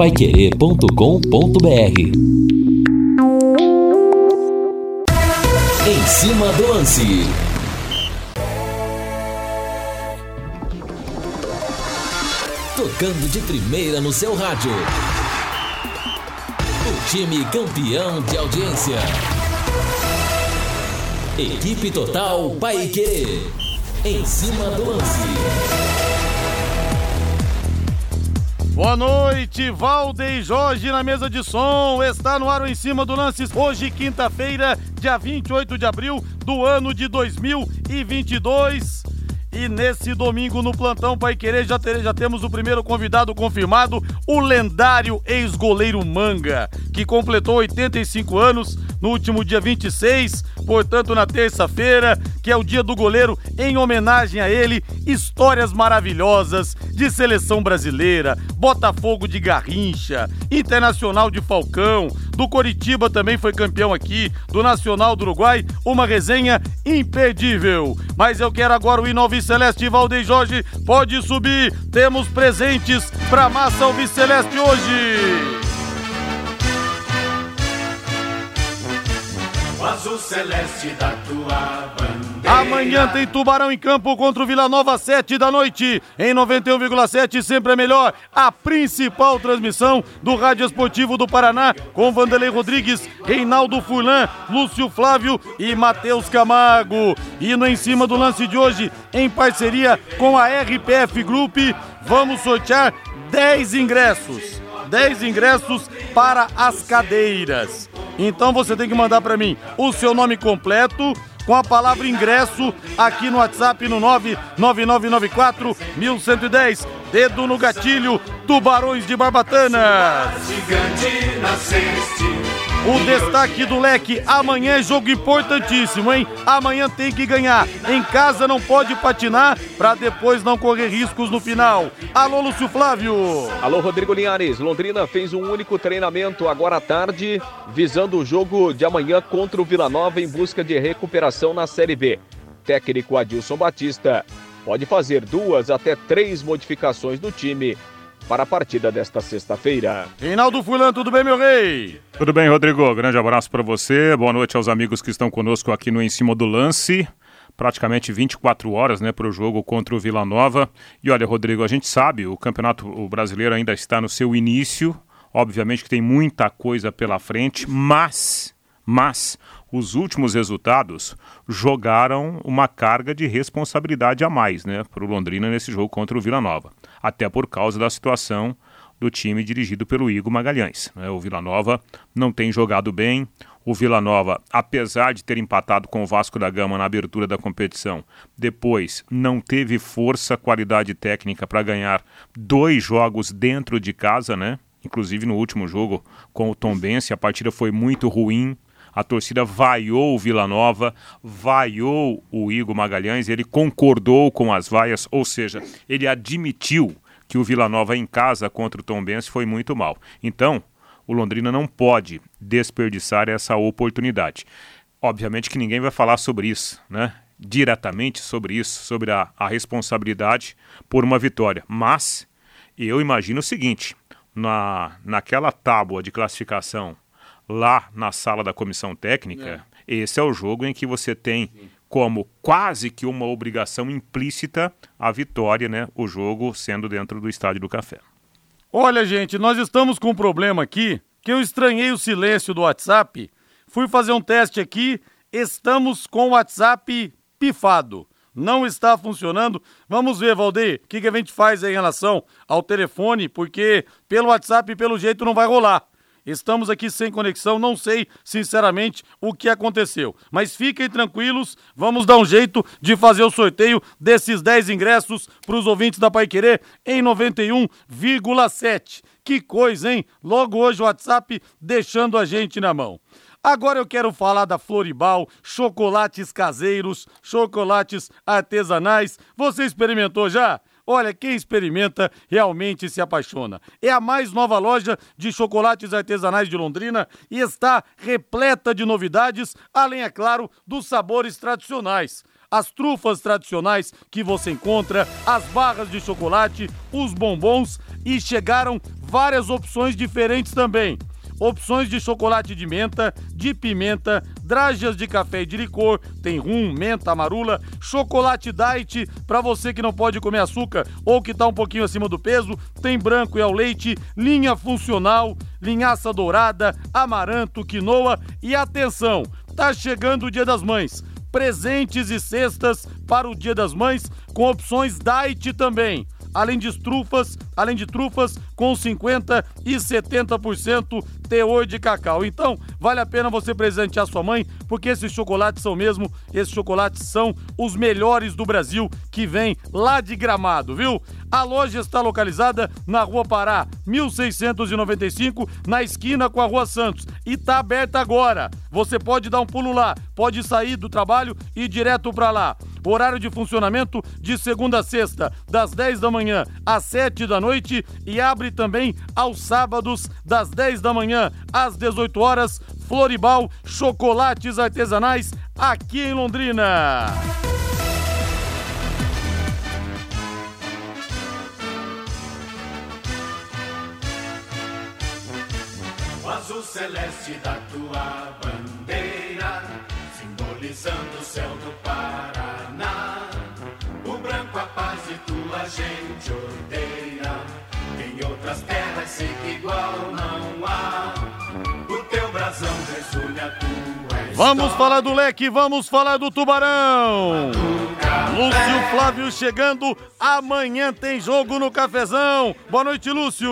paiquerê.com.br Em cima do lance. Tocando de primeira no seu rádio. O time campeão de audiência. Equipe Total Paiquerê. Em cima do lance. Boa noite, Valdeir Jorge na mesa de som. Está no ar o em cima do lance. Hoje, quinta-feira, dia 28 de abril do ano de 2022. E nesse domingo no plantão Pai Querer já, ter, já temos o primeiro convidado confirmado, o lendário ex-goleiro Manga, que completou 85 anos no último dia 26, portanto na terça-feira, que é o dia do goleiro, em homenagem a ele, histórias maravilhosas de seleção brasileira, Botafogo de Garrincha, Internacional de Falcão, do Coritiba também foi campeão aqui, do Nacional do Uruguai, uma resenha imperdível. Mas eu quero agora o Alves Celeste Valdeir Jorge, pode subir, temos presentes para Massa Alves Celeste hoje. O azul celeste da tua. Amanhã tem Tubarão em campo contra o Vila Nova, 7 da noite. Em 91,7, sempre é melhor. A principal transmissão do Rádio Esportivo do Paraná, com Vanderlei Rodrigues, Reinaldo Furlan, Lúcio Flávio e Matheus Camargo. E no Em Cima do Lance de hoje, em parceria com a RPF Group, vamos sortear 10 ingressos. 10 ingressos para as cadeiras. Então você tem que mandar para mim o seu nome completo com a palavra ingresso aqui no WhatsApp no 99994 1110. Dedo no gatilho, Tubarões de Barbatanas. Gigante nasceste. O destaque do leque, amanhã é jogo importantíssimo, hein? Amanhã tem que ganhar. Em casa não pode patinar para depois não correr riscos no final. Alô, Lúcio Flávio. Alô, Rodrigo Linhares. Londrina fez um único treinamento agora à tarde, visando o jogo de amanhã contra o Vila Nova em busca de recuperação na Série B. Técnico Adilson Batista pode fazer duas até três modificações no time para a partida desta sexta-feira. Reinaldo Fulan, tudo bem, meu rei? Tudo bem, Rodrigo? Grande abraço para você. Boa noite aos amigos que estão conosco aqui no Em Cima do Lance. Praticamente 24 horas né, para o jogo contra o Vila Nova. E olha, Rodrigo, a gente sabe, o Campeonato Brasileiro ainda está no seu início. Obviamente que tem muita coisa pela frente, mas, mas os últimos resultados jogaram uma carga de responsabilidade a mais né, para o Londrina nesse jogo contra o Vila Nova. Até por causa da situação do time dirigido pelo Igor Magalhães. Né? O Vila Nova não tem jogado bem. O Vila Nova, apesar de ter empatado com o Vasco da Gama na abertura da competição, depois não teve força, qualidade técnica para ganhar dois jogos dentro de casa, né? Inclusive no último jogo com o Tombense, a partida foi muito ruim. A torcida vaiou o Vila Nova, vaiou o Igor Magalhães, ele concordou com as vaias, ou seja, ele admitiu que o Vila Nova em casa contra o Tombense foi muito mal. Então, o Londrina não pode desperdiçar essa oportunidade. Obviamente que ninguém vai falar sobre isso, né? Diretamente sobre isso, sobre a, a responsabilidade por uma vitória. Mas eu imagino o seguinte: na, naquela tábua de classificação lá na sala da comissão técnica, é. esse é o jogo em que você tem como quase que uma obrigação implícita a vitória, né? O jogo sendo dentro do estádio do Café. Olha, gente, nós estamos com um problema aqui que eu estranhei o silêncio do WhatsApp. Fui fazer um teste aqui, estamos com o WhatsApp pifado. Não está funcionando. Vamos ver, Valdeir, o que, que a gente faz em relação ao telefone, porque pelo WhatsApp, pelo jeito, não vai rolar. Estamos aqui sem conexão, não sei sinceramente o que aconteceu. Mas fiquem tranquilos, vamos dar um jeito de fazer o sorteio desses 10 ingressos para os ouvintes da Pai Querer em 91,7. Que coisa, hein? Logo hoje o WhatsApp deixando a gente na mão. Agora eu quero falar da Floribal, chocolates caseiros, chocolates artesanais. Você experimentou já? Olha, quem experimenta realmente se apaixona. É a mais nova loja de chocolates artesanais de Londrina e está repleta de novidades, além, é claro, dos sabores tradicionais as trufas tradicionais que você encontra, as barras de chocolate, os bombons e chegaram várias opções diferentes também opções de chocolate de menta, de pimenta, drajas de café e de licor, tem rum, menta, amarula, chocolate diet para você que não pode comer açúcar ou que tá um pouquinho acima do peso, tem branco e ao leite, linha funcional, linhaça dourada, amaranto, quinoa. E atenção, tá chegando o Dia das Mães. Presentes e cestas para o Dia das Mães com opções diet também. Além de trufas, além de trufas com 50 e 70% teor de cacau. Então, vale a pena você presentear sua mãe, porque esses chocolates são mesmo, esses chocolates são os melhores do Brasil que vem lá de Gramado, viu? A loja está localizada na Rua Pará, 1695, na esquina com a Rua Santos, e está aberta agora. Você pode dar um pulo lá, pode sair do trabalho e ir direto para lá. Horário de funcionamento de segunda a sexta, das 10 da manhã às 7 da noite e abre também aos sábados, das 10 da manhã às 18 horas. Floribal Chocolates Artesanais aqui em Londrina. O azul celeste da tua bandeira, simbolizando o céu do Paraná. O branco a paz e tua gente odeia. Em outras terras sei que igual não há. O teu brasão resume a tua Vamos falar do leque, vamos falar do tubarão. Lúcio Flávio chegando. Amanhã tem jogo no cafezão. Boa noite, Lúcio.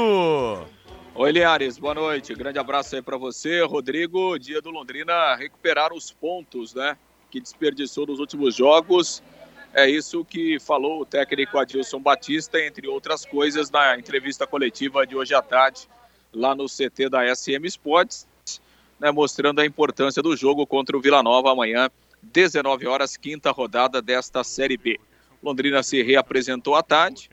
Oi, Linhares, boa noite. Grande abraço aí para você. Rodrigo, dia do Londrina recuperar os pontos, né? Que desperdiçou nos últimos jogos. É isso que falou o técnico Adilson Batista, entre outras coisas, na entrevista coletiva de hoje à tarde, lá no CT da SM Sports, né, mostrando a importância do jogo contra o Vila Nova amanhã, 19 horas, quinta rodada desta Série B. Londrina se reapresentou à tarde.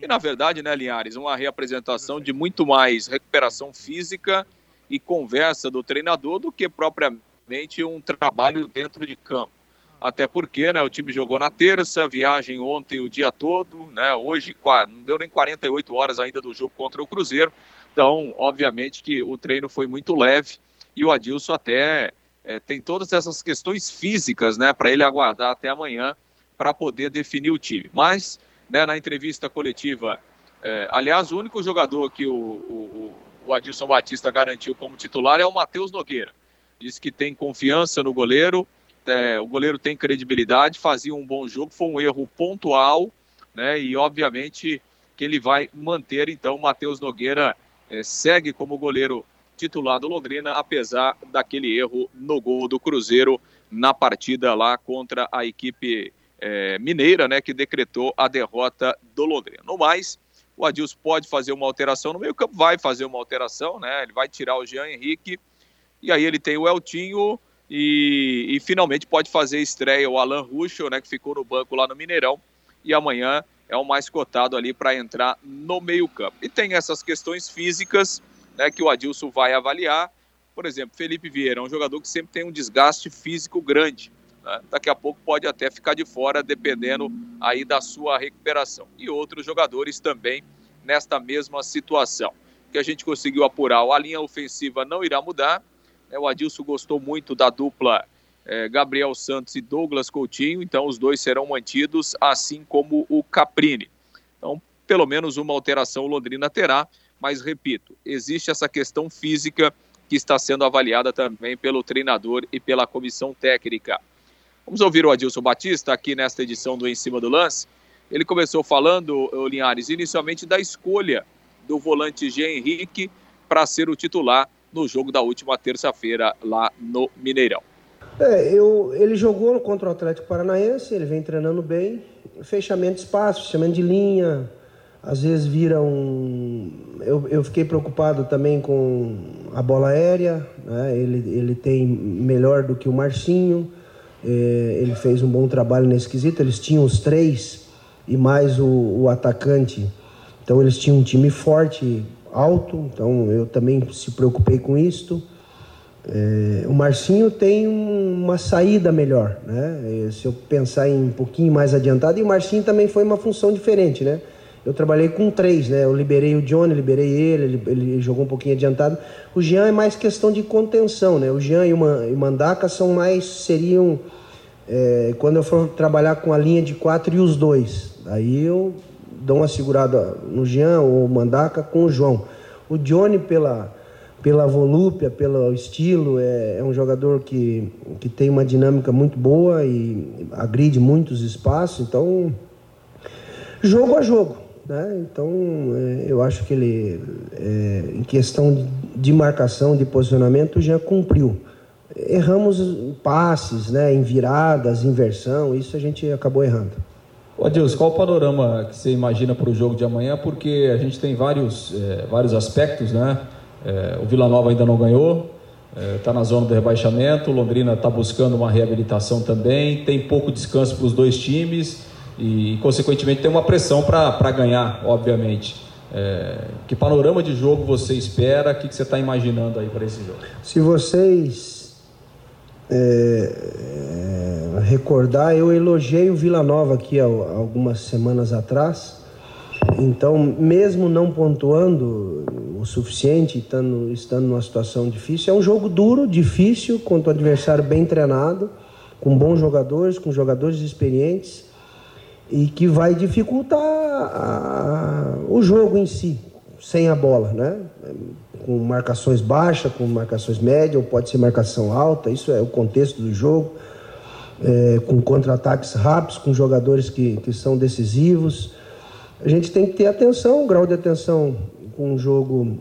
E, na verdade, né, Linhares, uma reapresentação de muito mais recuperação física e conversa do treinador do que propriamente um trabalho dentro de campo. Até porque né, o time jogou na terça, viagem ontem o dia todo, né, hoje não deu nem 48 horas ainda do jogo contra o Cruzeiro. Então, obviamente que o treino foi muito leve e o Adilson até é, tem todas essas questões físicas né, para ele aguardar até amanhã para poder definir o time. Mas né, na entrevista coletiva. É, aliás, o único jogador que o, o, o, Adilson Batista garantiu como titular é o Matheus Nogueira. Diz que tem confiança no goleiro, é, o goleiro tem credibilidade, fazia um bom jogo, foi um erro pontual, né, e obviamente que ele vai manter, então, Matheus Nogueira é, segue como goleiro titular do Londrina, apesar daquele erro no gol do Cruzeiro na partida lá contra a equipe é, mineira, né, que decretou a derrota do Londrina. No mais, o Adilson pode fazer uma alteração no meio campo, vai fazer uma alteração, né? Ele vai tirar o Jean Henrique e aí ele tem o Eltinho e, e finalmente pode fazer estreia o Alan Ruschel, né, que ficou no banco lá no Mineirão e amanhã é o mais cotado ali para entrar no meio campo. E tem essas questões físicas, né, que o Adilson vai avaliar. Por exemplo, Felipe Vieira é um jogador que sempre tem um desgaste físico grande. Né? Daqui a pouco pode até ficar de fora, dependendo aí da sua recuperação. E outros jogadores também nesta mesma situação. Que a gente conseguiu apurar, a linha ofensiva não irá mudar. Né? O Adilson gostou muito da dupla é, Gabriel Santos e Douglas Coutinho, então os dois serão mantidos, assim como o Caprini. Então, pelo menos uma alteração Londrina terá, mas repito, existe essa questão física que está sendo avaliada também pelo treinador e pela comissão técnica. Vamos ouvir o Adilson Batista aqui nesta edição do Em Cima do Lance. Ele começou falando, Linhares, inicialmente da escolha do volante Jean Henrique para ser o titular no jogo da última terça-feira lá no Mineirão. É, eu, ele jogou contra o Atlético Paranaense, ele vem treinando bem, fechamento de espaço, fechamento de linha, às vezes vira um. Eu, eu fiquei preocupado também com a bola aérea, né? ele, ele tem melhor do que o Marcinho. É, ele fez um bom trabalho nesse quesito. Eles tinham os três e mais o, o, atacante. Então eles tinham um time forte, alto. Então eu também se preocupei com isto. É, o Marcinho tem um, uma saída melhor, né? Se eu pensar em um pouquinho mais adiantado, e o Marcinho também foi uma função diferente, né? eu trabalhei com três, né? Eu liberei o Johnny, liberei ele, ele, ele jogou um pouquinho adiantado. O Jean é mais questão de contenção, né? O Jean e o, Mandaca são mais, seriam, é, quando eu for trabalhar com a linha de quatro e os dois. Aí eu dou uma segurada no Jean ou Mandaca com o João. O Johnny, pela, pela volúpia, pelo estilo, é, é um jogador que, que tem uma dinâmica muito boa e agride muitos espaços, então jogo a jogo. Né? Então, é, eu acho que ele, é, em questão de marcação, de posicionamento, já cumpriu. Erramos passes, né? em viradas, inversão, isso a gente acabou errando. Ô Adilson, qual o panorama que você imagina para o jogo de amanhã? Porque a gente tem vários, é, vários aspectos, né? É, o Vila Nova ainda não ganhou, está é, na zona do rebaixamento, o Londrina está buscando uma reabilitação também, tem pouco descanso para os dois times e, consequentemente, tem uma pressão para ganhar, obviamente. Que panorama de jogo você espera? O que, que você está imaginando aí para esse jogo? Se vocês é, é, recordar, eu elogiei o Vila Nova aqui há, algumas semanas atrás. Então, mesmo não pontuando o suficiente, estando, estando numa situação difícil, é um jogo duro, difícil, contra um adversário bem treinado, com bons jogadores, com jogadores experientes e que vai dificultar a, o jogo em si, sem a bola, né? Com marcações baixas, com marcações médias, ou pode ser marcação alta, isso é o contexto do jogo, é, com contra-ataques rápidos, com jogadores que, que são decisivos. A gente tem que ter atenção, um grau de atenção com um jogo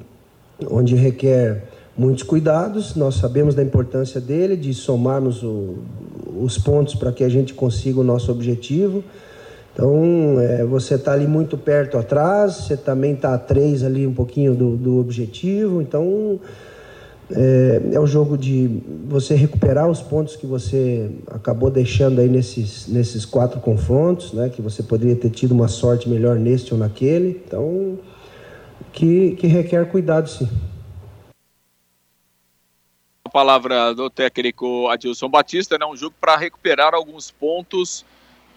onde requer muitos cuidados. Nós sabemos da importância dele, de somarmos o, os pontos para que a gente consiga o nosso objetivo. Então, é, você está ali muito perto atrás, você também está a três ali um pouquinho do, do objetivo. Então, é, é o jogo de você recuperar os pontos que você acabou deixando aí nesses, nesses quatro confrontos, né? Que você poderia ter tido uma sorte melhor neste ou naquele. Então, que, que requer cuidado, sim. A palavra do técnico Adilson Batista, né? Um jogo para recuperar alguns pontos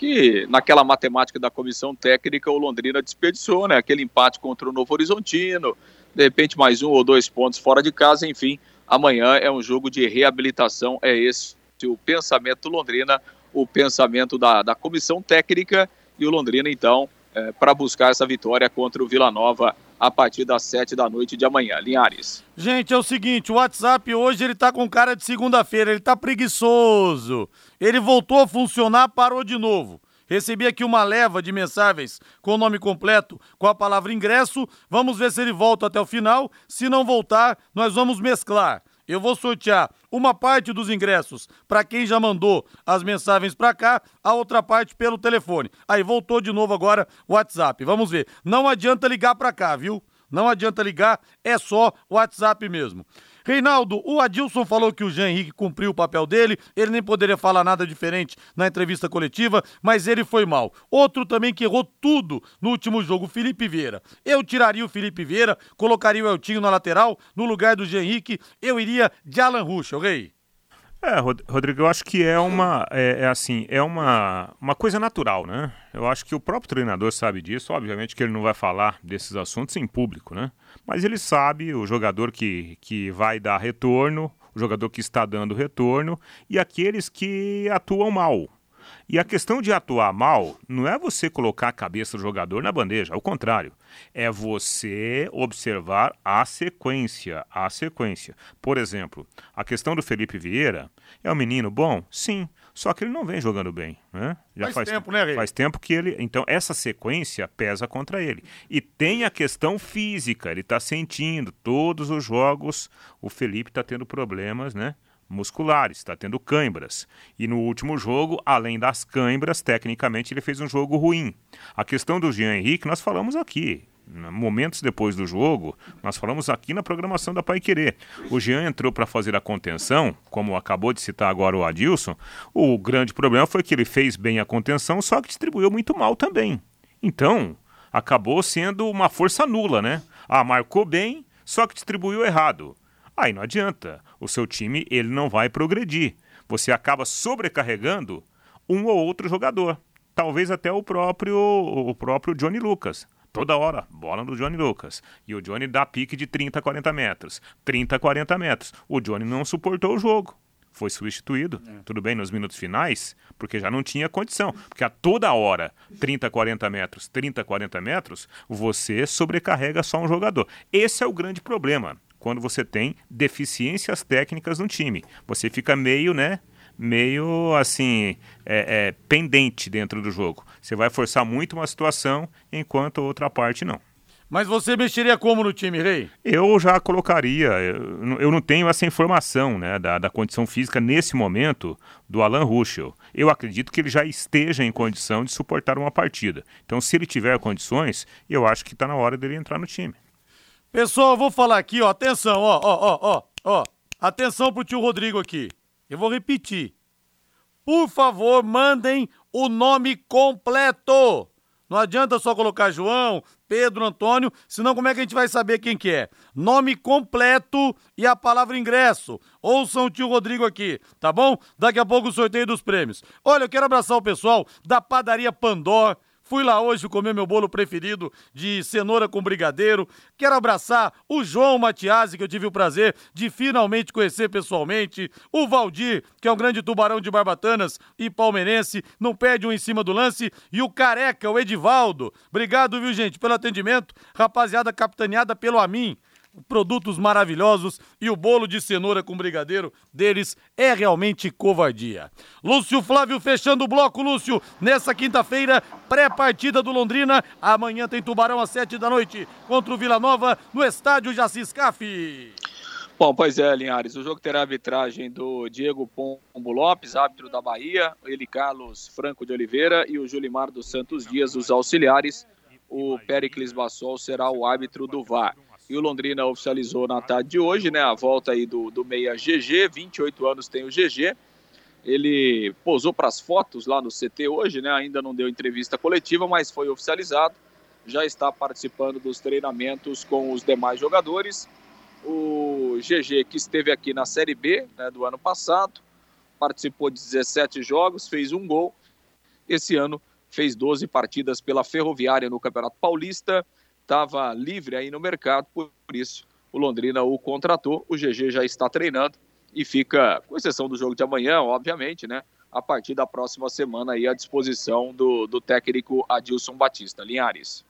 que naquela matemática da comissão técnica o Londrina desperdiçou, né? Aquele empate contra o Novo Horizontino, de repente mais um ou dois pontos fora de casa, enfim. Amanhã é um jogo de reabilitação, é esse o pensamento do Londrina, o pensamento da, da comissão técnica e o Londrina, então, é, para buscar essa vitória contra o Vila Nova a partir das sete da noite de amanhã. Linhares. Gente, é o seguinte, o WhatsApp hoje ele tá com cara de segunda-feira, ele tá preguiçoso. Ele voltou a funcionar, parou de novo. Recebi aqui uma leva de mensagens com o nome completo, com a palavra ingresso. Vamos ver se ele volta até o final. Se não voltar, nós vamos mesclar. Eu vou sortear uma parte dos ingressos para quem já mandou as mensagens para cá, a outra parte pelo telefone. Aí voltou de novo agora o WhatsApp. Vamos ver. Não adianta ligar para cá, viu? Não adianta ligar, é só o WhatsApp mesmo. Reinaldo, o Adilson falou que o Jean Henrique cumpriu o papel dele, ele nem poderia falar nada diferente na entrevista coletiva, mas ele foi mal. Outro também que errou tudo no último jogo, Felipe Vieira. Eu tiraria o Felipe Vieira, colocaria o Eltinho na lateral, no lugar do Jean Henrique, eu iria de Alan Ruschel, rei. É, Rodrigo, eu acho que é uma, é, é, assim, é uma, uma coisa natural, né? Eu acho que o próprio treinador sabe disso, obviamente que ele não vai falar desses assuntos em público, né? Mas ele sabe o jogador que, que vai dar retorno, o jogador que está dando retorno e aqueles que atuam mal. E a questão de atuar mal não é você colocar a cabeça do jogador na bandeja, ao contrário, é você observar a sequência, a sequência. Por exemplo, a questão do Felipe Vieira é um menino bom? Sim, só que ele não vem jogando bem, né? Já faz, faz tempo, né, Rei? Faz tempo que ele. Então, essa sequência pesa contra ele. E tem a questão física, ele está sentindo todos os jogos. O Felipe está tendo problemas, né? musculares, está tendo cãibras. E no último jogo, além das cãibras, tecnicamente ele fez um jogo ruim. A questão do Jean Henrique, nós falamos aqui momentos depois do jogo, nós falamos aqui na programação da Pai Querer. O Jean entrou para fazer a contenção, como acabou de citar agora o Adilson. O grande problema foi que ele fez bem a contenção, só que distribuiu muito mal também. Então, acabou sendo uma força nula, né? Ah, marcou bem, só que distribuiu errado. Aí não adianta. O seu time ele não vai progredir. Você acaba sobrecarregando um ou outro jogador. Talvez até o próprio o próprio Johnny Lucas Toda hora, bola no Johnny Lucas. E o Johnny dá pique de 30 a 40 metros. 30 a 40 metros. O Johnny não suportou o jogo. Foi substituído, é. tudo bem, nos minutos finais, porque já não tinha condição. Porque a toda hora, 30, 40 metros, 30, 40 metros, você sobrecarrega só um jogador. Esse é o grande problema quando você tem deficiências técnicas no time. Você fica meio, né? Meio assim é, é, pendente dentro do jogo. Você vai forçar muito uma situação enquanto a outra parte não. Mas você mexeria como no time, Rei? Eu já colocaria. Eu não tenho essa informação né, da, da condição física nesse momento do Alan Ruschel. Eu acredito que ele já esteja em condição de suportar uma partida. Então, se ele tiver condições, eu acho que está na hora dele entrar no time. Pessoal, eu vou falar aqui, ó. Atenção, ó, ó, ó, ó, ó. Atenção pro tio Rodrigo aqui. Eu vou repetir. Por favor, mandem o nome completo. Não adianta só colocar João, Pedro, Antônio, senão como é que a gente vai saber quem que é? Nome completo e a palavra ingresso. Ouçam o tio Rodrigo aqui, tá bom? Daqui a pouco o sorteio dos prêmios. Olha, eu quero abraçar o pessoal da padaria Pandor, Fui lá hoje comer meu bolo preferido de cenoura com brigadeiro. Quero abraçar o João Matiasi, que eu tive o prazer de finalmente conhecer pessoalmente. O Valdir, que é um grande tubarão de barbatanas e palmeirense, não perde um em cima do lance. E o Careca, o Edivaldo. Obrigado, viu, gente, pelo atendimento. Rapaziada capitaneada pelo Amin produtos maravilhosos e o bolo de cenoura com brigadeiro deles é realmente covardia. Lúcio Flávio fechando o bloco, Lúcio, nessa quinta-feira, pré-partida do Londrina. Amanhã tem Tubarão às sete da noite contra o Vila Nova no estádio Jacis Caf. Bom, pois é, Linhares. O jogo terá arbitragem do Diego Pombo Lopes, árbitro da Bahia, ele Carlos Franco de Oliveira e o Julimar dos Santos Dias, os auxiliares. O Pericles Bassol será o árbitro do VAR. E o Londrina oficializou na tarde de hoje, né, a volta aí do, do meia GG, 28 anos tem o GG. Ele posou para as fotos lá no CT hoje, né, ainda não deu entrevista coletiva, mas foi oficializado. Já está participando dos treinamentos com os demais jogadores. O GG que esteve aqui na Série B né, do ano passado, participou de 17 jogos, fez um gol. Esse ano fez 12 partidas pela Ferroviária no Campeonato Paulista estava livre aí no mercado, por isso o Londrina o contratou. O GG já está treinando e fica, com exceção do jogo de amanhã, obviamente, né? A partir da próxima semana aí à disposição do, do técnico Adilson Batista. Linhares.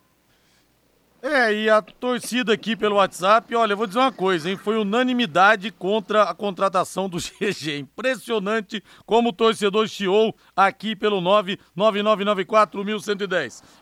É, e a torcida aqui pelo WhatsApp, olha, eu vou dizer uma coisa, hein? Foi unanimidade contra a contratação do GG. Impressionante como o torcedor chiou aqui pelo 99994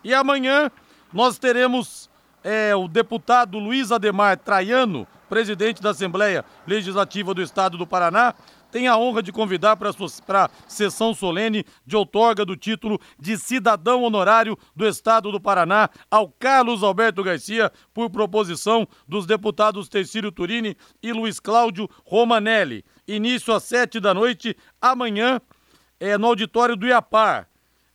E amanhã nós teremos é o deputado Luiz Ademar Traiano, presidente da Assembleia Legislativa do Estado do Paraná, tem a honra de convidar para a sessão solene de outorga do título de cidadão honorário do Estado do Paraná ao Carlos Alberto Garcia, por proposição dos deputados Tercílio Turini e Luiz Cláudio Romanelli. Início às sete da noite, amanhã, é, no auditório do Iapar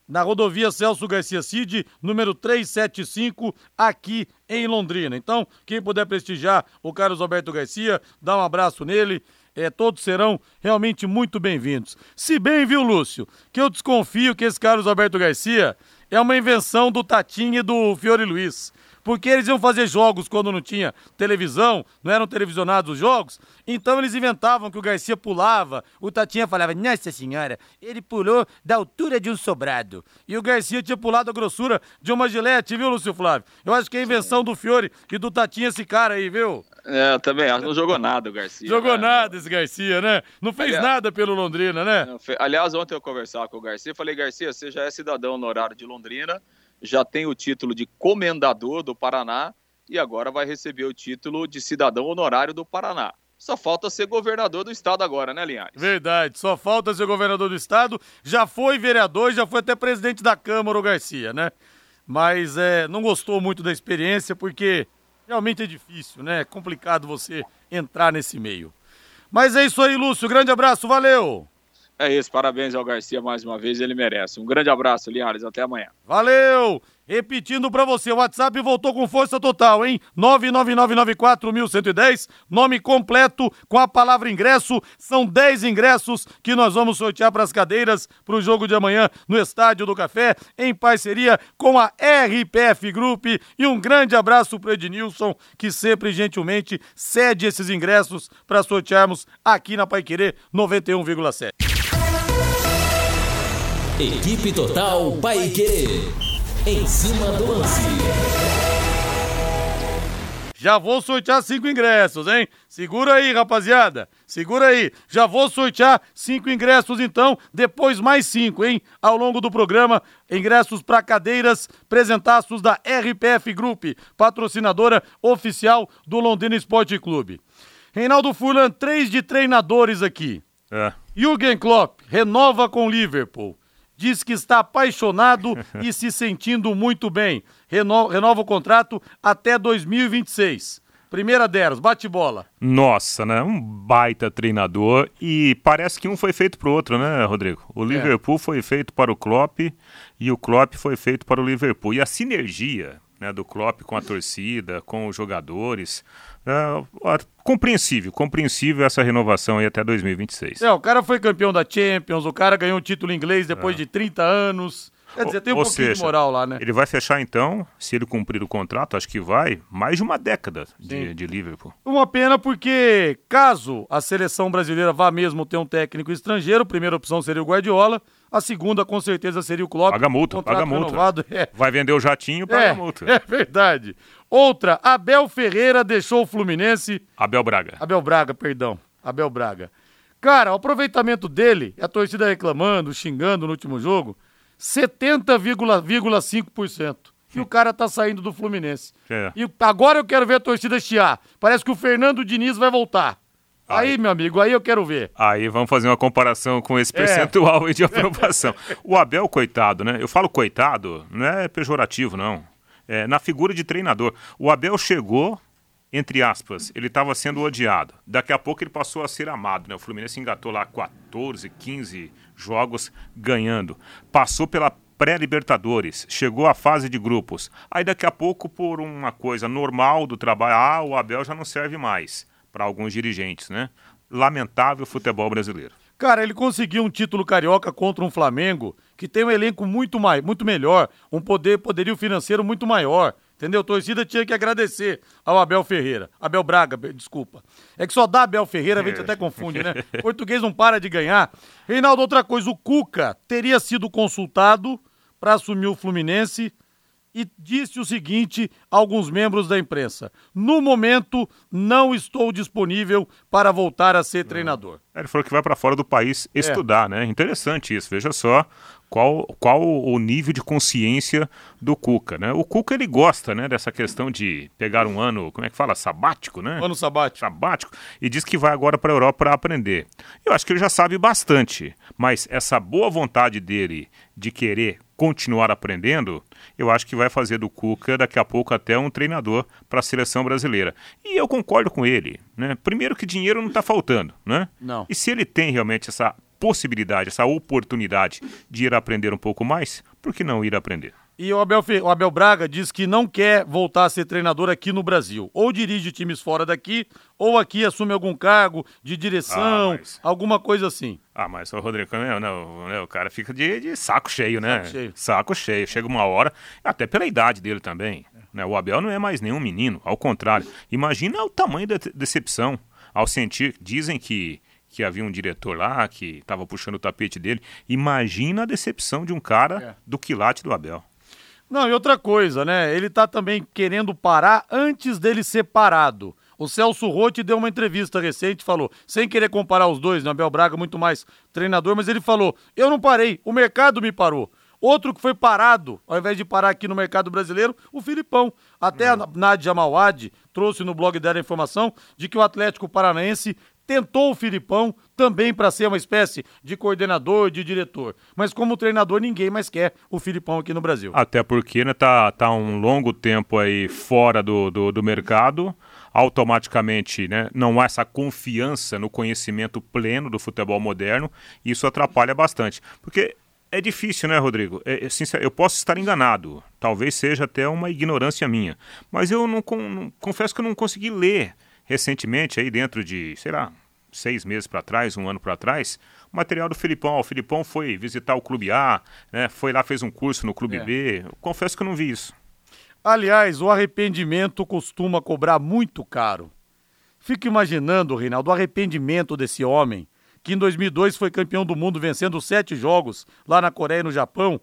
na rodovia Celso Garcia Cid, número 375, aqui em Londrina. Então, quem puder prestigiar o Carlos Alberto Garcia, dá um abraço nele. É, todos serão realmente muito bem-vindos. Se bem, viu, Lúcio, que eu desconfio que esse Carlos Alberto Garcia é uma invenção do Tatinho e do Fiore Luiz porque eles iam fazer jogos quando não tinha televisão, não eram televisionados os jogos, então eles inventavam que o Garcia pulava, o Tatinha falava, nossa senhora, ele pulou da altura de um sobrado, e o Garcia tinha pulado a grossura de uma gilete, viu, Lúcio Flávio? Eu acho que é a invenção do Fiore e do Tatinha esse cara aí, viu? É, também acho. Não jogou nada o Garcia. Jogou né? nada esse Garcia, né? Não fez Aliás, nada pelo Londrina, né? Aliás, ontem eu conversava com o Garcia, falei, Garcia, você já é cidadão honorário de Londrina, já tem o título de comendador do Paraná e agora vai receber o título de cidadão honorário do Paraná. Só falta ser governador do estado agora, né, Linhares? Verdade, só falta ser governador do estado. Já foi vereador, já foi até presidente da Câmara, o Garcia, né? Mas é, não gostou muito da experiência porque realmente é difícil, né? É complicado você entrar nesse meio. Mas é isso aí, Lúcio. Grande abraço, valeu! É isso, parabéns ao Garcia mais uma vez, ele merece. Um grande abraço, Linhares, até amanhã. Valeu! Repetindo para você, o WhatsApp voltou com força total, hein? 999941110, nome completo com a palavra ingresso. São 10 ingressos que nós vamos sortear para as cadeiras para o jogo de amanhã no Estádio do Café, em parceria com a RPF Group. E um grande abraço para Ednilson, que sempre gentilmente cede esses ingressos para sortearmos aqui na Paiquerê 91,7. Equipe Total Paiquerê. Em cima do lance. Já vou sortear cinco ingressos, hein? Segura aí, rapaziada. Segura aí. Já vou sortear cinco ingressos, então. Depois mais cinco, hein? Ao longo do programa, ingressos para cadeiras, presentaços da RPF Group, patrocinadora oficial do Londrina Esporte Clube. Reinaldo Fulan, três de treinadores aqui. É. Jürgen Klopp renova com Liverpool diz que está apaixonado e se sentindo muito bem. Reno, renova o contrato até 2026. Primeira delas, bate bola. Nossa, né? Um baita treinador e parece que um foi feito para o outro, né, Rodrigo? O é. Liverpool é. foi feito para o Klopp e o Klopp foi feito para o Liverpool. E a sinergia né, do Klopp com a torcida, com os jogadores, é, compreensível, compreensível essa renovação aí até 2026. É, o cara foi campeão da Champions, o cara ganhou um título inglês depois é. de 30 anos. Quer dizer, tem um Ou pouquinho seja, de moral lá, né? Ele vai fechar então, se ele cumprir o contrato, acho que vai, mais de uma década de, de, Liverpool. Uma pena porque, caso a seleção brasileira vá mesmo ter um técnico estrangeiro, a primeira opção seria o Guardiola, a segunda com certeza seria o Klopp. Paga multa, paga multa. Renovado, é. Vai vender o jatinho, paga é, multa. É verdade. Outra, Abel Ferreira deixou o Fluminense. Abel Braga. Abel Braga, perdão. Abel Braga. Cara, o aproveitamento dele, a torcida reclamando, xingando no último jogo, 70,5%. E o cara tá saindo do Fluminense. É. E agora eu quero ver a torcida chiar. Parece que o Fernando Diniz vai voltar. Aí, aí, meu amigo, aí eu quero ver. Aí vamos fazer uma comparação com esse é. percentual é. de aprovação. o Abel, coitado, né? Eu falo coitado, não é pejorativo, não é, na figura de treinador. O Abel chegou, entre aspas, ele estava sendo odiado. Daqui a pouco ele passou a ser amado. Né? O Fluminense engatou lá 14, 15 jogos ganhando. Passou pela pré-Libertadores, chegou à fase de grupos. Aí daqui a pouco, por uma coisa normal do trabalho, ah, o Abel já não serve mais para alguns dirigentes, né? Lamentável futebol brasileiro. Cara, ele conseguiu um título carioca contra um Flamengo que tem um elenco muito, mais, muito melhor, um poder, poderio financeiro muito maior. Entendeu? A torcida tinha que agradecer ao Abel Ferreira. Abel Braga, desculpa. É que só dá Abel Ferreira, a gente até confunde, né? O português não para de ganhar. Reinaldo, outra coisa, o Cuca teria sido consultado para assumir o Fluminense e disse o seguinte a alguns membros da imprensa: No momento, não estou disponível para voltar a ser treinador. Ele falou que vai para fora do país é. estudar, é. né? Interessante isso. Veja só qual, qual o nível de consciência do Cuca, né? O Cuca ele gosta, né, dessa questão de pegar um ano, como é que fala, sabático, né? Ano sabático. Sabático e diz que vai agora para a Europa para aprender. Eu acho que ele já sabe bastante, mas essa boa vontade dele de querer continuar aprendendo, eu acho que vai fazer do Cuca daqui a pouco até um treinador para a seleção brasileira. E eu concordo com ele, né? Primeiro que dinheiro não está faltando, né? Não. E se ele tem realmente essa possibilidade, essa oportunidade de ir aprender um pouco mais, por que não ir aprender? E o Abel, o Abel Braga diz que não quer voltar a ser treinador aqui no Brasil. Ou dirige times fora daqui, ou aqui assume algum cargo de direção, ah, mas... alguma coisa assim. Ah, mas o Rodrigo, não, não, o cara fica de, de saco cheio, né? Saco cheio. Saco cheio. Chega uma hora, até pela idade dele também. Né? O Abel não é mais nenhum menino, ao contrário. Imagina o tamanho da decepção ao sentir. Dizem que que havia um diretor lá que estava puxando o tapete dele. Imagina a decepção de um cara é. do quilate do Abel. Não, e outra coisa, né? Ele tá também querendo parar antes dele ser parado. O Celso Rotti deu uma entrevista recente, falou, sem querer comparar os dois, né? Abel Braga muito mais treinador, mas ele falou: "Eu não parei, o mercado me parou". Outro que foi parado, ao invés de parar aqui no mercado brasileiro, o Filipão. Até a Nádia Mauad trouxe no blog dela a informação de que o Atlético Paranaense tentou o Filipão também para ser uma espécie de coordenador, de diretor. Mas como treinador, ninguém mais quer o Filipão aqui no Brasil. Até porque né, tá, tá um longo tempo aí fora do, do, do mercado automaticamente né, não há essa confiança no conhecimento pleno do futebol moderno, e isso atrapalha bastante. Porque É difícil, né, Rodrigo? É, é, sincero, eu posso estar enganado. Talvez seja até uma ignorância minha. Mas eu não, não confesso que eu não consegui ler recentemente, aí dentro de, sei lá, seis meses para trás, um ano para trás, o material do Filipão. O Filipão foi visitar o Clube A, né, foi lá, fez um curso no Clube é. B. Eu confesso que eu não vi isso. Aliás, o arrependimento costuma cobrar muito caro. Fico imaginando, Reinaldo, o arrependimento desse homem que em 2002 foi campeão do mundo vencendo sete jogos lá na Coreia e no Japão.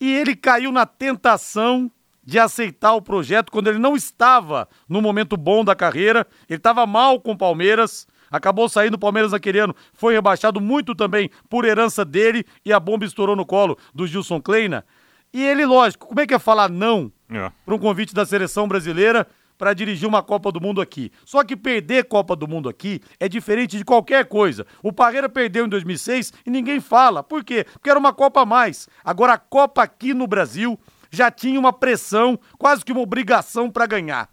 E ele caiu na tentação de aceitar o projeto quando ele não estava no momento bom da carreira, ele estava mal com o Palmeiras, acabou saindo do Palmeiras naquele ano, foi rebaixado muito também por herança dele e a bomba estourou no colo do Gilson Kleina. E ele, lógico, como é que é falar não é. para um convite da seleção brasileira para dirigir uma Copa do Mundo aqui. Só que perder Copa do Mundo aqui é diferente de qualquer coisa. O Parreira perdeu em 2006 e ninguém fala. Por quê? Porque era uma Copa a mais. Agora a Copa aqui no Brasil já tinha uma pressão, quase que uma obrigação para ganhar.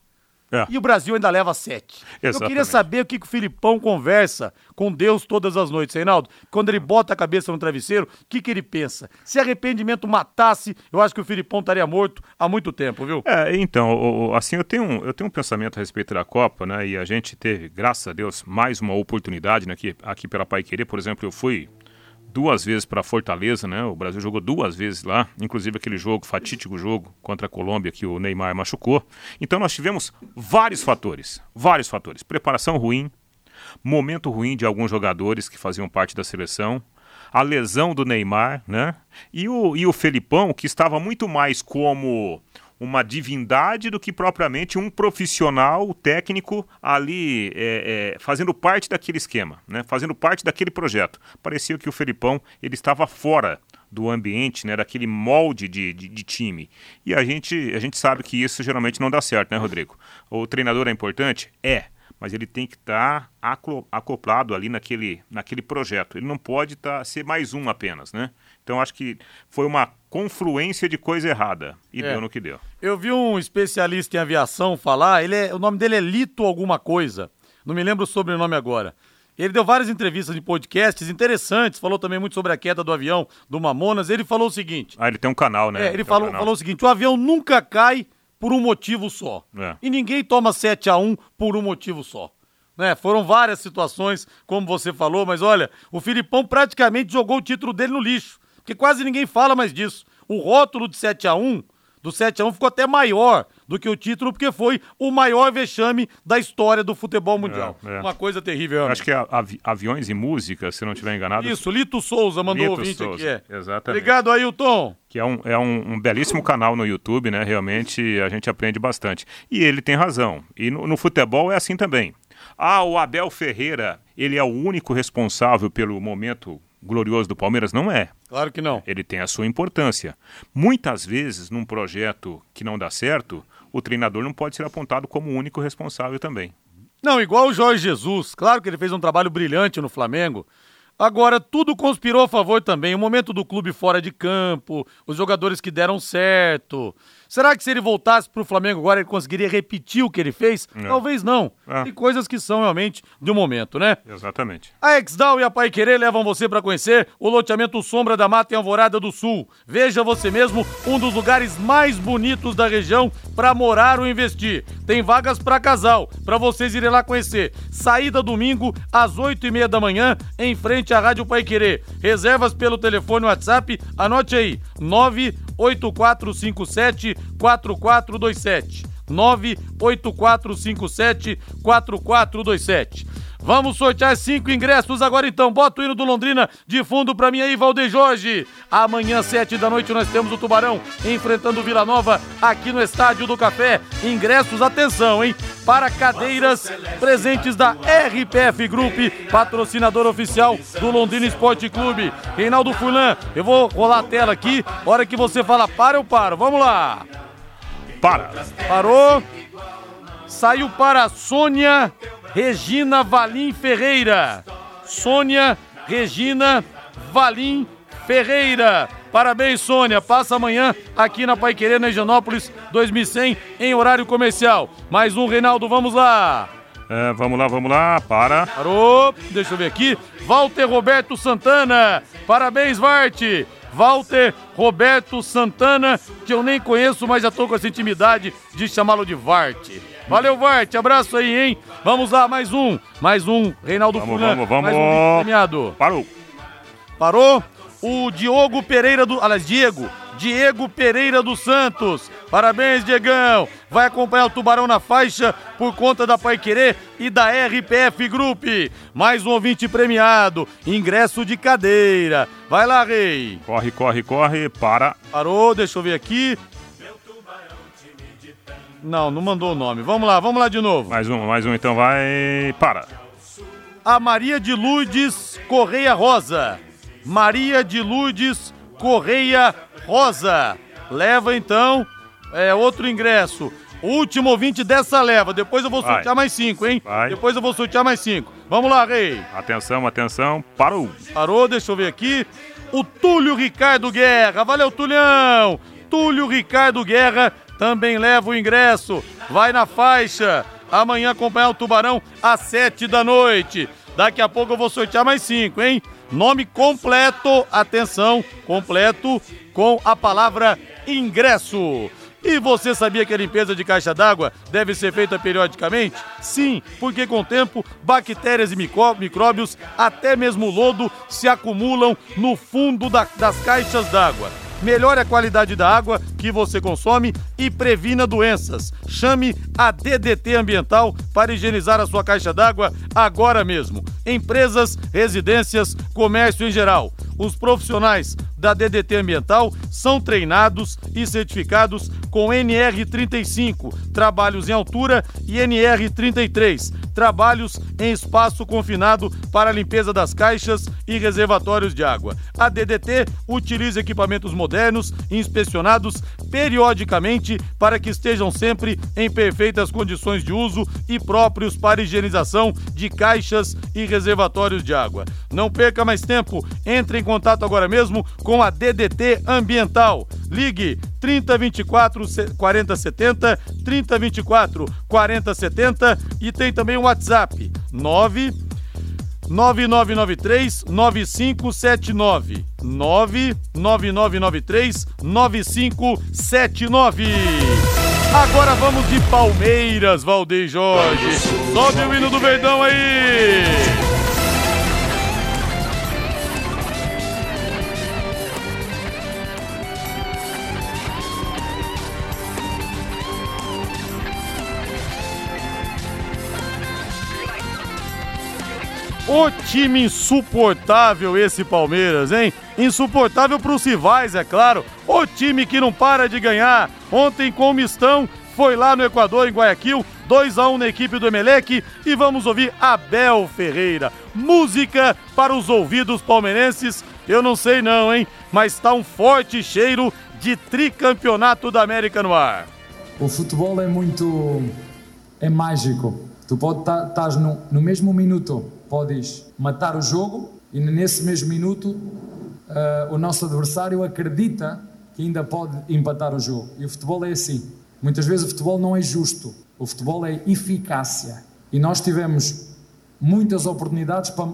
É. E o Brasil ainda leva sete. Exatamente. Eu queria saber o que, que o Filipão conversa com Deus todas as noites, Reinaldo. Quando ele bota a cabeça no travesseiro, o que, que ele pensa? Se arrependimento matasse, eu acho que o Filipão estaria morto há muito tempo, viu? É, então, assim, eu tenho, um, eu tenho um pensamento a respeito da Copa, né? E a gente teve, graças a Deus, mais uma oportunidade né, aqui, aqui pela Pai Querer. Por exemplo, eu fui duas vezes para Fortaleza, né? O Brasil jogou duas vezes lá, inclusive aquele jogo, fatídico jogo contra a Colômbia que o Neymar machucou. Então nós tivemos vários fatores, vários fatores. Preparação ruim, momento ruim de alguns jogadores que faziam parte da seleção, a lesão do Neymar, né? E o, e o Felipão, que estava muito mais como uma divindade do que propriamente um profissional técnico ali é, é, fazendo parte daquele esquema, né? fazendo parte daquele projeto. Parecia que o Felipão ele estava fora do ambiente, né, daquele molde de, de, de, time. E a gente, a gente sabe que isso geralmente não dá certo, né, Rodrigo? O treinador é importante? É mas ele tem que estar tá acoplado ali naquele, naquele projeto. Ele não pode tá, ser mais um apenas, né? Então acho que foi uma confluência de coisa errada e é. deu no que deu. Eu vi um especialista em aviação falar, ele é, o nome dele é Lito alguma coisa, não me lembro o sobrenome agora. Ele deu várias entrevistas em podcasts interessantes, falou também muito sobre a queda do avião do Mamonas. Ele falou o seguinte. Ah, ele tem um canal, né? É, ele falou, um falou o seguinte: o avião nunca cai por um motivo só. É. E ninguém toma 7 a 1 por um motivo só. Né? Foram várias situações, como você falou, mas olha, o Filipão praticamente jogou o título dele no lixo, porque quase ninguém fala mais disso. O rótulo de 7 a 1 do 7 a 1 ficou até maior do que o título, porque foi o maior vexame da história do futebol mundial. É, é. Uma coisa terrível. Acho que é avi aviões e música, se não estiver enganado. Isso, Lito Souza mandou Lito ouvinte Souza. aqui. É. Exatamente. Obrigado, Ailton. Que é, um, é um, um, belíssimo canal no YouTube, né? Realmente a gente aprende bastante. E ele tem razão. E no, no futebol é assim também. Ah, o Abel Ferreira, ele é o único responsável pelo momento glorioso do Palmeiras? Não é. Claro que não. Ele tem a sua importância. Muitas vezes, num projeto que não dá certo, o treinador não pode ser apontado como o único responsável também. Não, igual o Jorge Jesus. Claro que ele fez um trabalho brilhante no Flamengo. Agora, tudo conspirou a favor também. O momento do clube fora de campo, os jogadores que deram certo. Será que se ele voltasse para o Flamengo agora ele conseguiria repetir o que ele fez? Talvez não. É. Tem coisas que são realmente do momento, né? Exatamente. A Exdal e a Pai Querer levam você para conhecer o loteamento Sombra da Mata em Alvorada do Sul. Veja você mesmo um dos lugares mais bonitos da região para morar ou investir. Tem vagas para casal, para vocês irem lá conhecer. Saída domingo às oito e meia da manhã em frente à Rádio Pai Querer. Reservas pelo telefone WhatsApp, anote aí, 98457 4427. 98457 4427. Vamos sortear cinco ingressos agora então. Bota o hino do Londrina de fundo pra mim aí, Valdeir Jorge. Amanhã, sete da noite, nós temos o Tubarão enfrentando o Vila Nova aqui no Estádio do Café. Ingressos, atenção, hein? Para cadeiras presentes da RPF Group, patrocinador oficial do Londrina Esporte Clube. Reinaldo Fulan, eu vou rolar a tela aqui. Hora que você fala para, eu paro. Vamos lá. Para. Parou. Saiu para Sônia Regina Valim Ferreira. Sônia Regina Valim Ferreira. Parabéns, Sônia. Passa amanhã aqui na Pai Querer, na Higienópolis 2100, em horário comercial. Mais um, Reinaldo, vamos lá. É, vamos lá, vamos lá, para. Parou, deixa eu ver aqui. Walter Roberto Santana. Parabéns, Varte. Walter Roberto Santana, que eu nem conheço, mas já tô com essa intimidade de chamá-lo de Vart. Valeu, Vart, abraço aí, hein? Vamos lá, mais um, mais um, Reinaldo Vamos, Fulan, vamos, vamos. mais um premiado. Parou. Parou? O Diogo Pereira do. Aliás, Diego. Diego Pereira dos Santos. Parabéns, Diegão. Vai acompanhar o Tubarão na faixa por conta da Pai Querer e da RPF Group. Mais um ouvinte premiado. Ingresso de cadeira. Vai lá, Rei. Corre, corre, corre. Para. Parou, deixa eu ver aqui. Não, não mandou o nome. Vamos lá, vamos lá de novo. Mais um, mais um, então vai. Para. A Maria de Lourdes Correia Rosa. Maria de Lourdes Correia Rosa. Leva então é, outro ingresso. Último ouvinte dessa leva. Depois eu vou Vai. sortear mais cinco, hein? Vai. Depois eu vou sortear mais cinco. Vamos lá, Rei. Atenção, atenção. Parou. Parou, deixa eu ver aqui. O Túlio Ricardo Guerra. Valeu, Tulhão. Túlio Ricardo Guerra também leva o ingresso. Vai na faixa. Amanhã acompanhar o Tubarão às sete da noite. Daqui a pouco eu vou sortear mais cinco, hein? Nome completo, atenção, completo com a palavra ingresso. E você sabia que a limpeza de caixa d'água deve ser feita periodicamente? Sim, porque com o tempo, bactérias e micróbios, até mesmo lodo, se acumulam no fundo da- das caixas d'água. Melhore a qualidade da água que você consome e previna doenças. Chame a DDT Ambiental para higienizar a sua caixa d'água agora mesmo. Empresas, residências, comércio em geral. Os profissionais da DDT Ambiental são treinados e certificados com NR35, trabalhos em altura, e NR33, trabalhos em espaço confinado para limpeza das caixas e reservatórios de água. A DDT utiliza equipamentos modernos inspecionados periodicamente para que estejam sempre em perfeitas condições de uso e próprios para higienização de caixas e reservatórios de água. Não perca mais tempo, entre em contato agora mesmo com a DDT Ambiental. Ligue 3024 40 70, 3024 40 70 e tem também o WhatsApp 9 9993 9579 99993 9579 Agora vamos de Palmeiras, Valdeir Jorge. Sobe o hino do Verdão aí! O time insuportável esse Palmeiras, hein? Insuportável para os rivais, é claro. O time que não para de ganhar. Ontem com o Mistão, foi lá no Equador, em Guayaquil, 2 a 1 na equipe do Emelec e vamos ouvir Abel Ferreira. Música para os ouvidos palmeirenses. Eu não sei não, hein? Mas tá um forte cheiro de tricampeonato da América no ar. O futebol é muito. é mágico. Tu pode estar no, no mesmo minuto, podes matar o jogo e nesse mesmo minuto ah, o nosso adversário acredita que ainda pode empatar o jogo. E o futebol é assim. Muitas vezes o futebol não é justo. O futebol é eficácia. E nós tivemos muitas oportunidades para,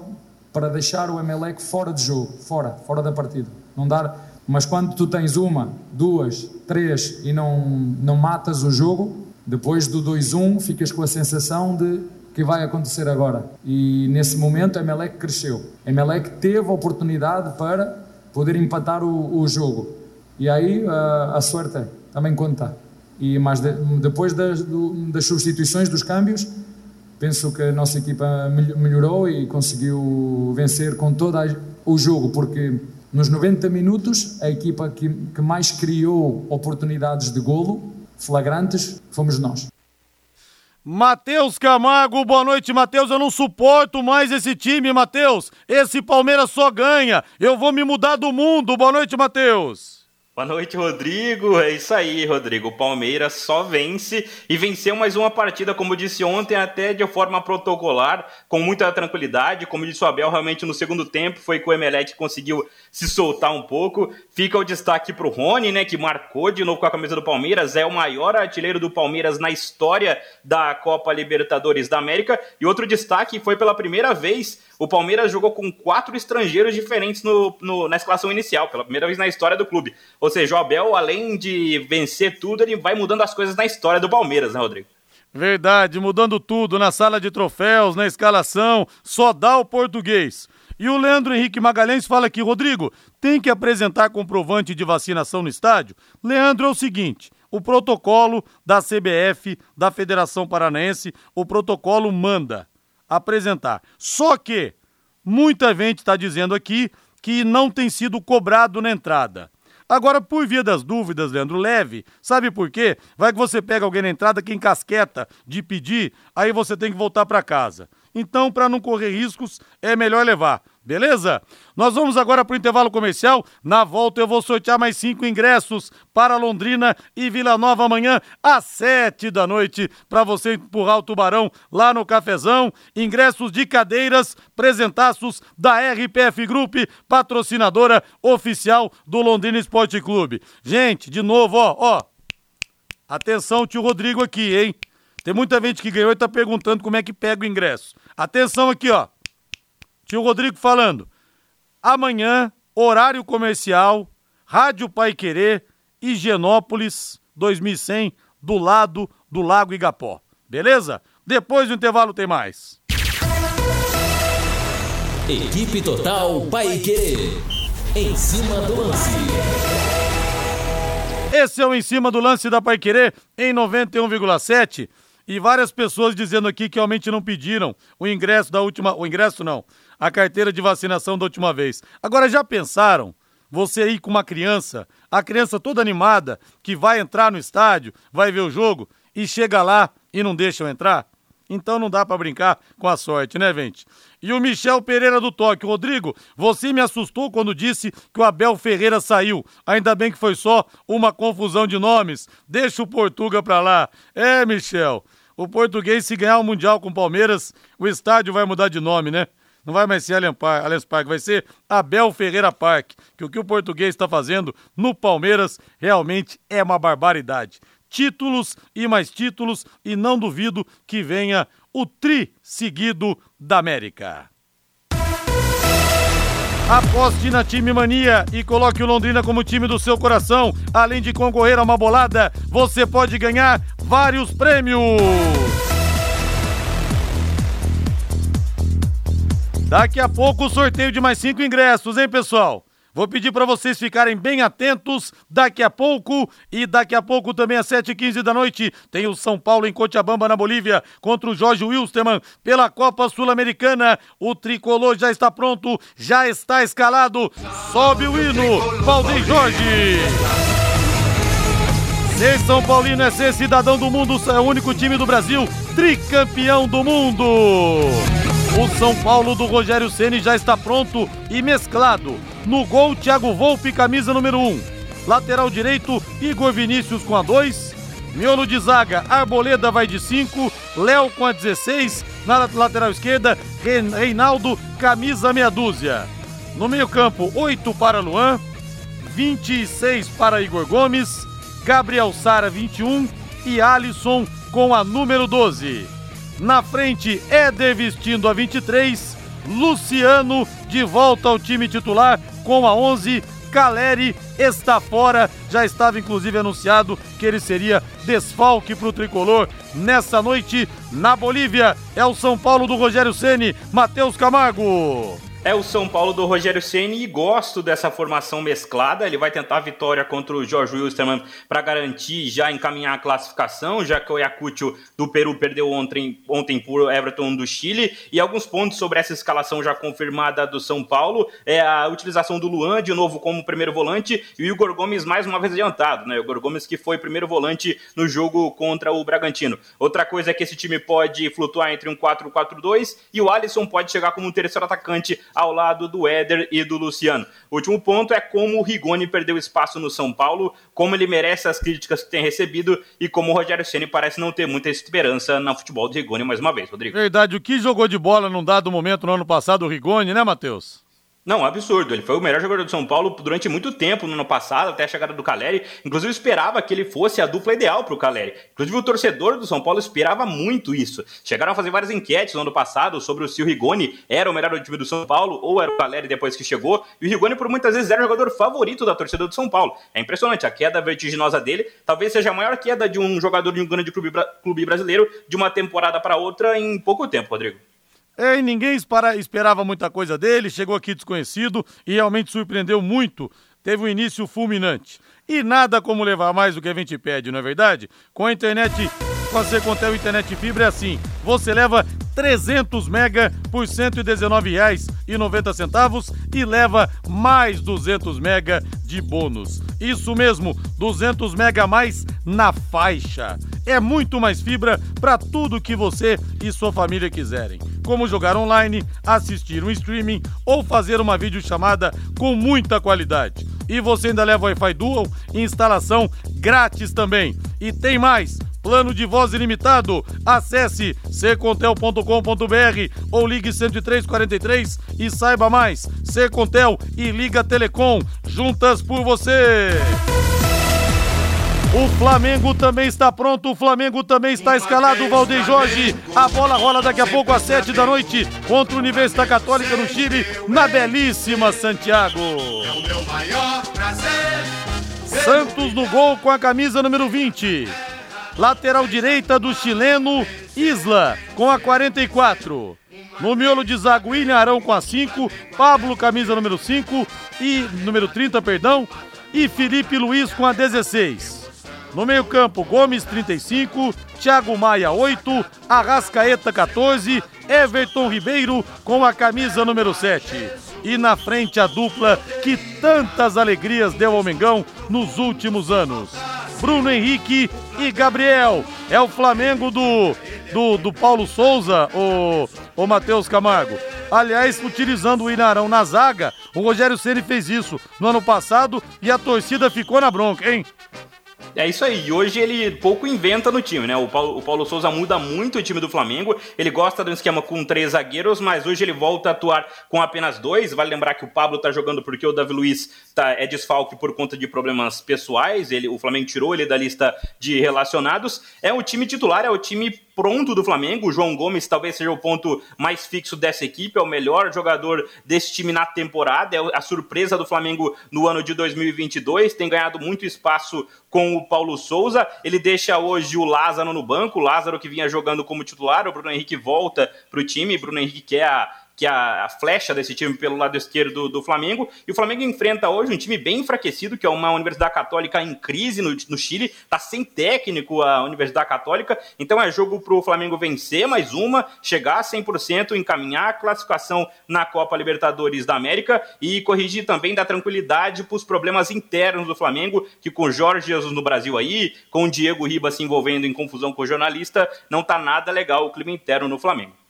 para deixar o Emelec fora de jogo, fora, fora da partida. Não dar, mas quando tu tens uma, duas, três e não, não matas o jogo, depois do 2-1 ficas com a sensação de que vai acontecer agora. E nesse momento Emelec cresceu. Emelec teve a oportunidade para poder empatar o, o jogo. E aí a, a sorte também conta. E mas de- depois das, do- das substituições, dos câmbios, penso que a nossa equipa mel- melhorou e conseguiu vencer com todo o jogo, porque nos 90 minutos a equipa que, que mais criou oportunidades de golo flagrantes fomos nós. Matheus Camargo, boa noite, Matheus. Eu não suporto mais esse time, Matheus. Esse Palmeiras só ganha. Eu vou me mudar do mundo. Boa noite, Matheus. Boa noite, Rodrigo. É isso aí, Rodrigo. O Palmeiras só vence e venceu mais uma partida, como disse ontem, até de forma protocolar, com muita tranquilidade. Como disse o Abel, realmente no segundo tempo foi que o Emelec conseguiu se soltar um pouco. Fica o destaque para o Rony, né, que marcou de novo com a camisa do Palmeiras, é o maior artilheiro do Palmeiras na história da Copa Libertadores da América. E outro destaque foi pela primeira vez o Palmeiras jogou com quatro estrangeiros diferentes no, no, na escalação inicial, pela primeira vez na história do clube. Ou seja, o Abel, além de vencer tudo, ele vai mudando as coisas na história do Palmeiras, né, Rodrigo? Verdade, mudando tudo na sala de troféus, na escalação, só dá o português. E o Leandro Henrique Magalhães fala aqui, Rodrigo, tem que apresentar comprovante de vacinação no estádio? Leandro, é o seguinte, o protocolo da CBF, da Federação Paranaense, o protocolo manda apresentar. Só que muita gente está dizendo aqui que não tem sido cobrado na entrada. Agora, por via das dúvidas, Leandro, leve. Sabe por quê? Vai que você pega alguém na entrada que encasqueta de pedir, aí você tem que voltar para casa. Então, para não correr riscos, é melhor levar. Beleza? Nós vamos agora para o intervalo comercial. Na volta eu vou sortear mais cinco ingressos para Londrina e Vila Nova amanhã às sete da noite para você empurrar o tubarão lá no cafezão. Ingressos de cadeiras, presentaços da RPF Group, patrocinadora oficial do Londrina Esporte Clube. Gente, de novo, ó, ó. Atenção, tio Rodrigo aqui, hein? Tem muita gente que ganhou e tá perguntando como é que pega o ingresso. Atenção aqui, ó. Tio Rodrigo falando. Amanhã, horário comercial, Rádio Pai Querer, Higienópolis 2100, do lado do Lago Igapó. Beleza? Depois do intervalo tem mais. Equipe Total Paique. Em cima do lance. Esse é o Em Cima do Lance da Paiquerê em 91,7. E várias pessoas dizendo aqui que realmente não pediram o ingresso da última. O ingresso não a carteira de vacinação da última vez. Agora, já pensaram? Você aí com uma criança, a criança toda animada, que vai entrar no estádio, vai ver o jogo, e chega lá e não deixam entrar? Então não dá para brincar com a sorte, né, gente? E o Michel Pereira do Toque. Rodrigo, você me assustou quando disse que o Abel Ferreira saiu. Ainda bem que foi só uma confusão de nomes. Deixa o Portuga pra lá. É, Michel, o português, se ganhar o Mundial com o Palmeiras, o estádio vai mudar de nome, né? Não vai mais ser Allianz Parque, vai ser Abel Ferreira Parque. Que o que o português está fazendo no Palmeiras realmente é uma barbaridade. Títulos e mais títulos, e não duvido que venha o tri seguido da América. Aposte na Time Mania e coloque o Londrina como time do seu coração. Além de concorrer a uma bolada, você pode ganhar vários prêmios. Daqui a pouco o sorteio de mais cinco ingressos, hein, pessoal? Vou pedir para vocês ficarem bem atentos daqui a pouco. E daqui a pouco também às 7h15 da noite tem o São Paulo em Cochabamba, na Bolívia, contra o Jorge Wilstermann pela Copa Sul-Americana. O tricolor já está pronto, já está escalado. Sobe o hino, Valdeir Jorge. Ser São Paulino é ser cidadão do mundo, é o único time do Brasil tricampeão do mundo. O São Paulo do Rogério Ceni já está pronto e mesclado. No gol, Thiago Volpe, camisa número 1. Lateral direito, Igor Vinícius com a 2. Miolo de zaga, Arboleda vai de 5. Léo com a 16. Na lateral esquerda, Reinaldo, camisa meia dúzia. No meio-campo, 8 para Luan. 26 para Igor Gomes. Gabriel Sara, 21. E Alisson com a número 12. Na frente, Éder vestindo a 23. Luciano de volta ao time titular com a 11. Caleri está fora. Já estava inclusive anunciado que ele seria desfalque para o tricolor nessa noite na Bolívia. É o São Paulo do Rogério Ceni. Matheus Camargo é o São Paulo do Rogério Ceni e gosto dessa formação mesclada. Ele vai tentar a vitória contra o Jorge Wilstermann para garantir já encaminhar a classificação, já que o Ayacucho do Peru perdeu ontem, ontem por Everton do Chile. E alguns pontos sobre essa escalação já confirmada do São Paulo é a utilização do Luan de novo como primeiro volante e o Igor Gomes mais uma vez adiantado, né? O Igor Gomes que foi primeiro volante no jogo contra o Bragantino. Outra coisa é que esse time pode flutuar entre um 4-4-2 e o Alisson pode chegar como um terceiro atacante ao lado do Éder e do Luciano. O último ponto é como o Rigoni perdeu espaço no São Paulo, como ele merece as críticas que tem recebido e como o Rogério Ceni parece não ter muita esperança no futebol do Rigoni mais uma vez, Rodrigo. Verdade, o que jogou de bola num dado momento no ano passado o Rigoni, né, Matheus? Não, absurdo. Ele foi o melhor jogador do São Paulo durante muito tempo no ano passado, até a chegada do Caleri. Inclusive, esperava que ele fosse a dupla ideal para o Caleri. Inclusive, o torcedor do São Paulo esperava muito isso. Chegaram a fazer várias enquetes no ano passado sobre se o Rigoni era o melhor time do São Paulo ou era o Caleri depois que chegou. E o Rigoni, por muitas vezes, era o jogador favorito da torcida do São Paulo. É impressionante. A queda vertiginosa dele talvez seja a maior queda de um jogador de um grande clube, clube brasileiro de uma temporada para outra em pouco tempo, Rodrigo. É, e ninguém espera, esperava muita coisa dele, chegou aqui desconhecido e realmente surpreendeu muito. Teve um início fulminante. E nada como levar mais do que a gente pede, não é verdade? Com a internet, com a Internet Fibra é assim. Você leva 300 mega por R$ 119,90 e leva mais 200 mega de bônus. Isso mesmo, 200 mega a mais na faixa. É muito mais fibra para tudo que você e sua família quiserem. Como jogar online, assistir um streaming ou fazer uma videochamada com muita qualidade. E você ainda leva Wi-Fi Dual e instalação grátis também. E tem mais! Plano de voz ilimitado. Acesse secontel.com.br ou ligue 10343 e saiba mais. Secontel e Liga Telecom, juntas por você. O Flamengo também está pronto, o Flamengo também está escalado, Valdeir Jorge. A bola rola daqui a pouco às sete da noite contra a Universidade Católica no Chile, na belíssima Santiago. É o meu maior prazer. Santos no gol com a camisa número 20. Lateral direita do chileno Isla com a 44. No miolo de zago, William Arão com a 5, Pablo camisa número 5 e número 30, perdão, e Felipe Luiz com a 16. No meio-campo, Gomes 35, Thiago Maia 8, Arrascaeta 14, Everton Ribeiro com a camisa número 7. E na frente a dupla que tantas alegrias deu ao Mengão nos últimos anos. Bruno Henrique e Gabriel. É o Flamengo do, do, do Paulo Souza, o, o Matheus Camargo. Aliás, utilizando o Inarão na zaga, o Rogério Ceni fez isso no ano passado e a torcida ficou na bronca, hein? É isso aí. E hoje ele pouco inventa no time, né? O Paulo, o Paulo, Souza muda muito o time do Flamengo. Ele gosta um esquema com três zagueiros, mas hoje ele volta a atuar com apenas dois. Vale lembrar que o Pablo tá jogando porque o Davi Luiz tá, é desfalque por conta de problemas pessoais. Ele, o Flamengo tirou ele da lista de relacionados. É o time titular, é o time pronto do Flamengo. O João Gomes talvez seja o ponto mais fixo dessa equipe, é o melhor jogador desse time na temporada, é a surpresa do Flamengo no ano de 2022. Tem ganhado muito espaço com o Paulo Souza. Ele deixa hoje o Lázaro no banco, o Lázaro que vinha jogando como titular. O Bruno Henrique volta para o time. Bruno Henrique que é a que é a, flecha desse time pelo lado esquerdo do, Flamengo. E o Flamengo enfrenta hoje um time bem enfraquecido, que é uma Universidade Católica em crise no, no Chile. Tá sem técnico a Universidade Católica. Então é jogo pro Flamengo vencer mais uma, chegar a 100%, encaminhar a classificação na Copa Libertadores da América e corrigir também da tranquilidade para os problemas internos do Flamengo, que com Jorge Jesus no Brasil aí, com o Diego Ribas se envolvendo em confusão com o jornalista, não tá nada legal o clima interno no Flamengo.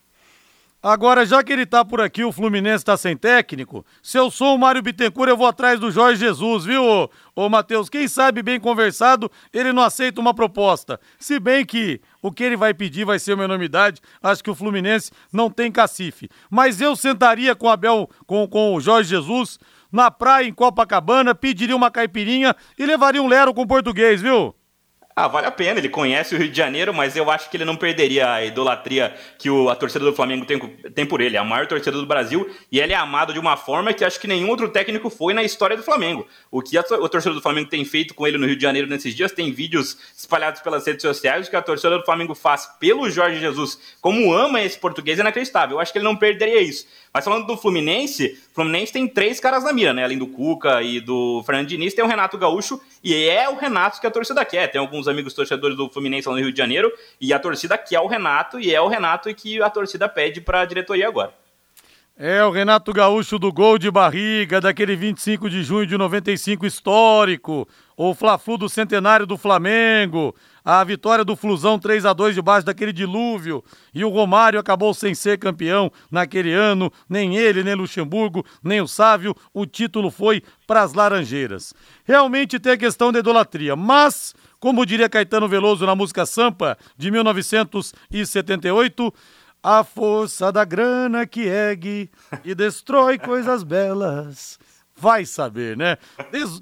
Agora, já que ele tá por aqui, o Fluminense tá sem técnico. Se eu sou o Mário Bittencourt, eu vou atrás do Jorge Jesus, viu, ô, ô Matheus? Quem sabe bem conversado, ele não aceita uma proposta. Se bem que o que ele vai pedir vai ser uma enormidade. Acho que o Fluminense não tem cacife. Mas eu sentaria com, Abel, com, com o Jorge Jesus na praia em Copacabana, pediria uma caipirinha e levaria um lero com português, viu? Ah, vale a pena, ele conhece o Rio de Janeiro, mas eu acho que ele não perderia a idolatria que o, a torcida do Flamengo tem, tem por ele. É a maior torcida do Brasil e ele é amado de uma forma que acho que nenhum outro técnico foi na história do Flamengo. O que a, a torcida do Flamengo tem feito com ele no Rio de Janeiro nesses dias, tem vídeos espalhados pelas redes sociais que a torcida do Flamengo faz pelo Jorge Jesus, como ama esse português, é inacreditável. Eu acho que ele não perderia isso. Mas falando do Fluminense, o Fluminense tem três caras na mira, né? Além do Cuca e do Fernando Diniz, tem o Renato Gaúcho, e é o Renato que a torcida quer. Tem alguns amigos torcedores do Fluminense lá no Rio de Janeiro, e a torcida quer o Renato, e é o Renato que a torcida pede para a diretoria agora. É, o Renato Gaúcho do gol de barriga, daquele 25 de junho de 95 histórico. O Fla-Flu do centenário do Flamengo. A vitória do Flusão 3 a 2 debaixo daquele dilúvio. E o Romário acabou sem ser campeão naquele ano. Nem ele, nem Luxemburgo, nem o Sávio. O título foi para as Laranjeiras. Realmente tem a questão da idolatria, mas como diria Caetano Veloso na música Sampa de 1978, a força da grana que ergue e destrói coisas belas. Vai saber, né?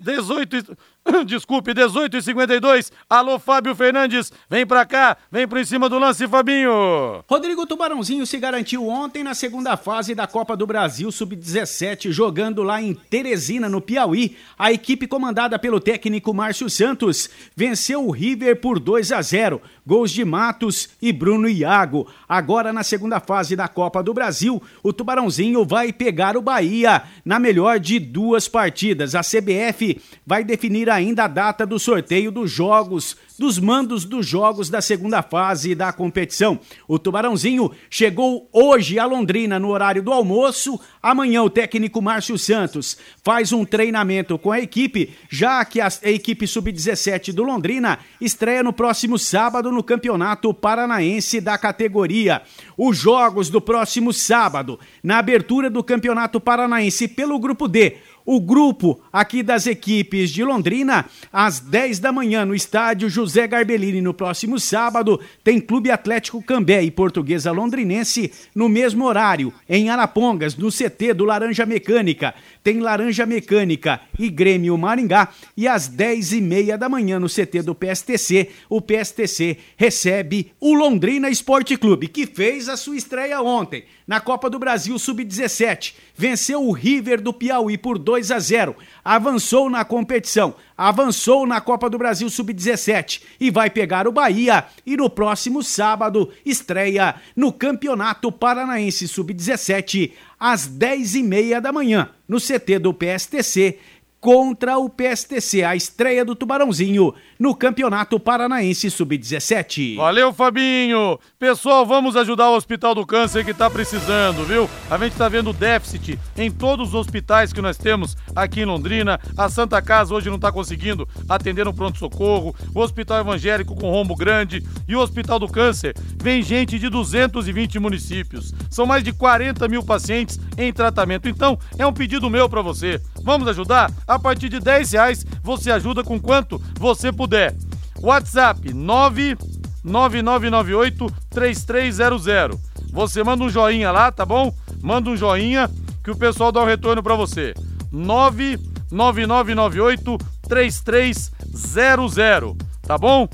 18. Desculpe, 18 e 52. Alô, Fábio Fernandes, vem pra cá, vem por cima do lance, Fabinho. Rodrigo Tubarãozinho se garantiu ontem na segunda fase da Copa do Brasil Sub-17, jogando lá em Teresina, no Piauí. A equipe comandada pelo técnico Márcio Santos venceu o River por 2 a 0. Gols de Matos e Bruno Iago. Agora na segunda fase da Copa do Brasil, o Tubarãozinho vai pegar o Bahia na melhor de duas partidas. A CBF vai definir ainda a data do sorteio dos jogos, dos mandos dos jogos da segunda fase da competição. O Tubarãozinho chegou hoje a Londrina no horário do almoço. Amanhã o técnico Márcio Santos faz um treinamento com a equipe, já que a equipe sub-17 do Londrina estreia no próximo sábado no Campeonato Paranaense da categoria. Os jogos do próximo sábado, na abertura do Campeonato Paranaense pelo grupo D, o grupo aqui das equipes de Londrina, às 10 da manhã, no estádio José Garbellini, no próximo sábado, tem Clube Atlético Cambé e Portuguesa Londrinense no mesmo horário, em Arapongas, no CT do Laranja Mecânica. Tem Laranja Mecânica e Grêmio Maringá. E às 10 e meia da manhã, no CT do PSTC, o PSTC recebe o Londrina Esporte Clube, que fez a sua estreia ontem na Copa do Brasil Sub-17. Venceu o River do Piauí por 2 a 0. Avançou na competição, avançou na Copa do Brasil Sub-17 e vai pegar o Bahia e no próximo sábado estreia no Campeonato Paranaense Sub-17 às 10 e meia da manhã no CT do PSTC contra o PSTC, a estreia do Tubarãozinho no Campeonato Paranaense Sub-17. Valeu, Fabinho! Pessoal, vamos ajudar o Hospital do Câncer que está precisando, viu? A gente está vendo déficit em todos os hospitais que nós temos aqui em Londrina. A Santa Casa hoje não está conseguindo atender no pronto-socorro. O Hospital Evangélico com rombo grande. E o Hospital do Câncer vem gente de 220 municípios. São mais de 40 mil pacientes em tratamento. Então, é um pedido meu para você. Vamos ajudar? A partir de 10 reais você ajuda com quanto você puder. WhatsApp 99998 3300. Você manda um joinha lá, tá bom? Manda um joinha que o pessoal dá um retorno para você. 99998 3300, tá bom?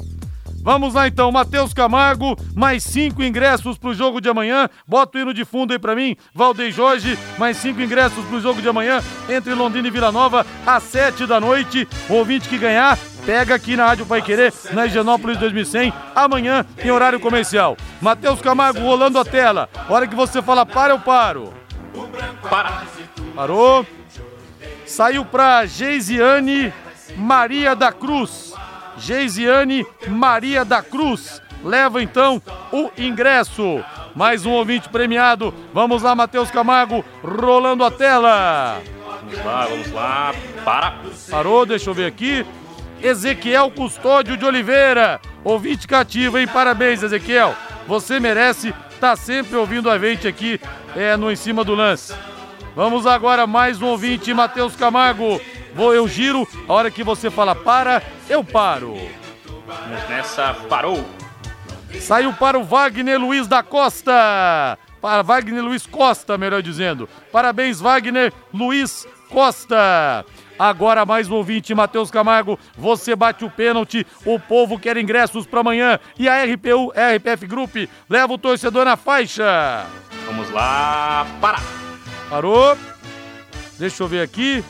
Vamos lá então, Matheus Camargo, mais cinco ingressos pro jogo de amanhã. Bota o hino de fundo aí pra mim. Valdez Jorge, mais cinco ingressos pro jogo de amanhã entre Londrina e Vila Nova, às sete da noite. O ouvinte que ganhar, pega aqui na Rádio Pai Querer, na Higienópolis 2100, amanhã em horário comercial. Matheus Camargo rolando a tela. Hora que você fala para, eu paro. Para. Parou. Saiu pra Geisiane Maria da Cruz. Geisiane Maria da Cruz. Leva então o ingresso. Mais um ouvinte premiado. Vamos lá, Matheus Camargo, rolando a tela. Vamos lá, vamos lá. Para. Parou, deixa eu ver aqui. Ezequiel Custódio de Oliveira. Ouvinte cativo, hein? Parabéns, Ezequiel. Você merece estar tá sempre ouvindo a gente aqui é, no Em Cima do Lance. Vamos agora, mais um ouvinte, Matheus Camargo. Vou, eu giro, a hora que você fala para, eu paro. Vamos nessa, parou. Saiu para o Wagner Luiz da Costa. Para Wagner Luiz Costa, melhor dizendo. Parabéns, Wagner Luiz Costa. Agora mais um ouvinte, Matheus Camargo. Você bate o pênalti. O povo quer ingressos para amanhã. E a RPU, RPF Group, leva o torcedor na faixa. Vamos lá, para. Parou. Deixa eu ver aqui.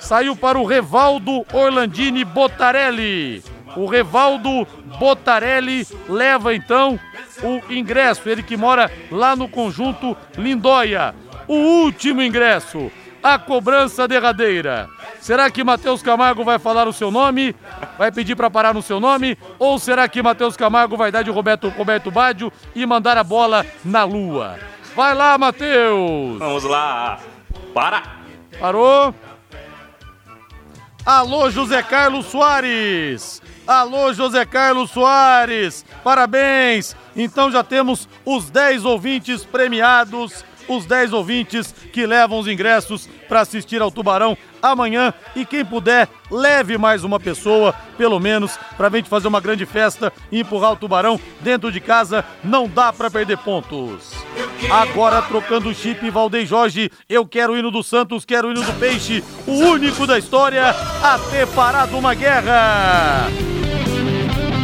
Saiu para o Revaldo Orlandini Botarelli. O Revaldo Botarelli leva então o ingresso. Ele que mora lá no conjunto Lindóia. O último ingresso. A cobrança derradeira. Será que Matheus Camargo vai falar o seu nome? Vai pedir para parar no seu nome? Ou será que Matheus Camargo vai dar de Roberto, Roberto Baggio e mandar a bola na lua? Vai lá, Matheus. Vamos lá. Para. Parou. Alô, José Carlos Soares. Alô, José Carlos Soares. Parabéns. Então já temos os 10 ouvintes premiados os 10 ouvintes que levam os ingressos para assistir ao Tubarão amanhã. E quem puder, leve mais uma pessoa, pelo menos, para a gente fazer uma grande festa e empurrar o Tubarão dentro de casa. Não dá para perder pontos. Agora trocando o chip, Valdem Jorge. Eu quero o hino do Santos, quero o hino do Peixe, o único da história a ter parado uma guerra.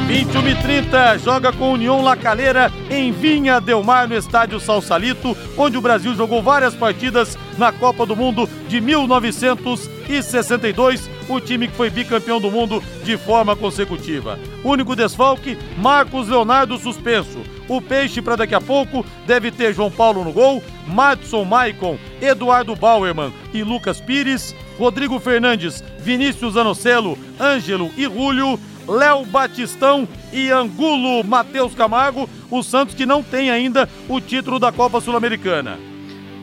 21 e 30 joga com União La Calera em Vinha Del Mar no estádio Salsalito, onde o Brasil jogou várias partidas na Copa do Mundo de 1962, o time que foi bicampeão do mundo de forma consecutiva. Único desfalque, Marcos Leonardo suspenso. O Peixe para daqui a pouco deve ter João Paulo no gol, Madison Maicon, Eduardo Bauerman e Lucas Pires, Rodrigo Fernandes, Vinícius Anocelo, Ângelo e Rúlio, Léo Batistão e Angulo Matheus Camargo, o Santos que não tem ainda o título da Copa Sul-Americana.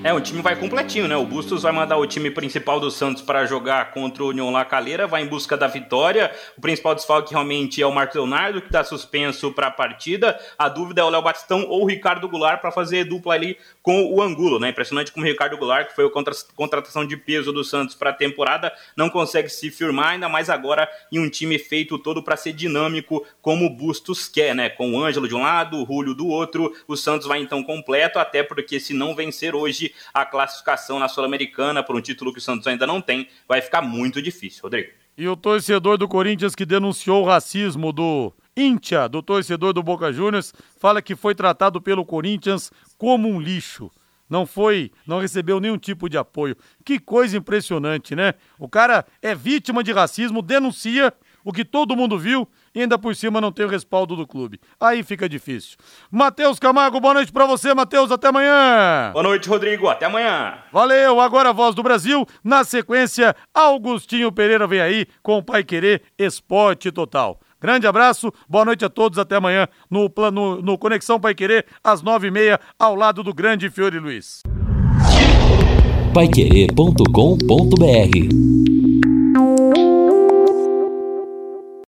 É, o time vai completinho, né? O Bustos vai mandar o time principal do Santos para jogar contra o União La Calera, vai em busca da vitória. O principal desfalque realmente é o Marcos Leonardo, que está suspenso para a partida. A dúvida é o Léo Batistão ou o Ricardo Goulart para fazer dupla ali com o Angulo, né? Impressionante como o Ricardo Goulart, que foi a contratação de peso do Santos para a temporada, não consegue se firmar, ainda mais agora em um time feito todo para ser dinâmico, como o Bustos quer, né? Com o Ângelo de um lado, o Rúlio do outro. O Santos vai então completo, até porque se não vencer hoje, a classificação na Sul-Americana por um título que o Santos ainda não tem, vai ficar muito difícil, Rodrigo. E o torcedor do Corinthians que denunciou o racismo do Íntia, do torcedor do Boca Juniors, fala que foi tratado pelo Corinthians como um lixo. Não foi, não recebeu nenhum tipo de apoio. Que coisa impressionante, né? O cara é vítima de racismo, denuncia o que todo mundo viu e ainda por cima não tem o respaldo do clube. Aí fica difícil. Matheus Camargo, boa noite para você, Matheus, até amanhã. Boa noite, Rodrigo, até amanhã. Valeu, agora a voz do Brasil, na sequência, Augustinho Pereira vem aí com o Pai Querer Esporte Total. Grande abraço, boa noite a todos, até amanhã no, plano, no Conexão Pai Querer, às nove e meia, ao lado do grande Fiore Luiz. Paiquerê.com.br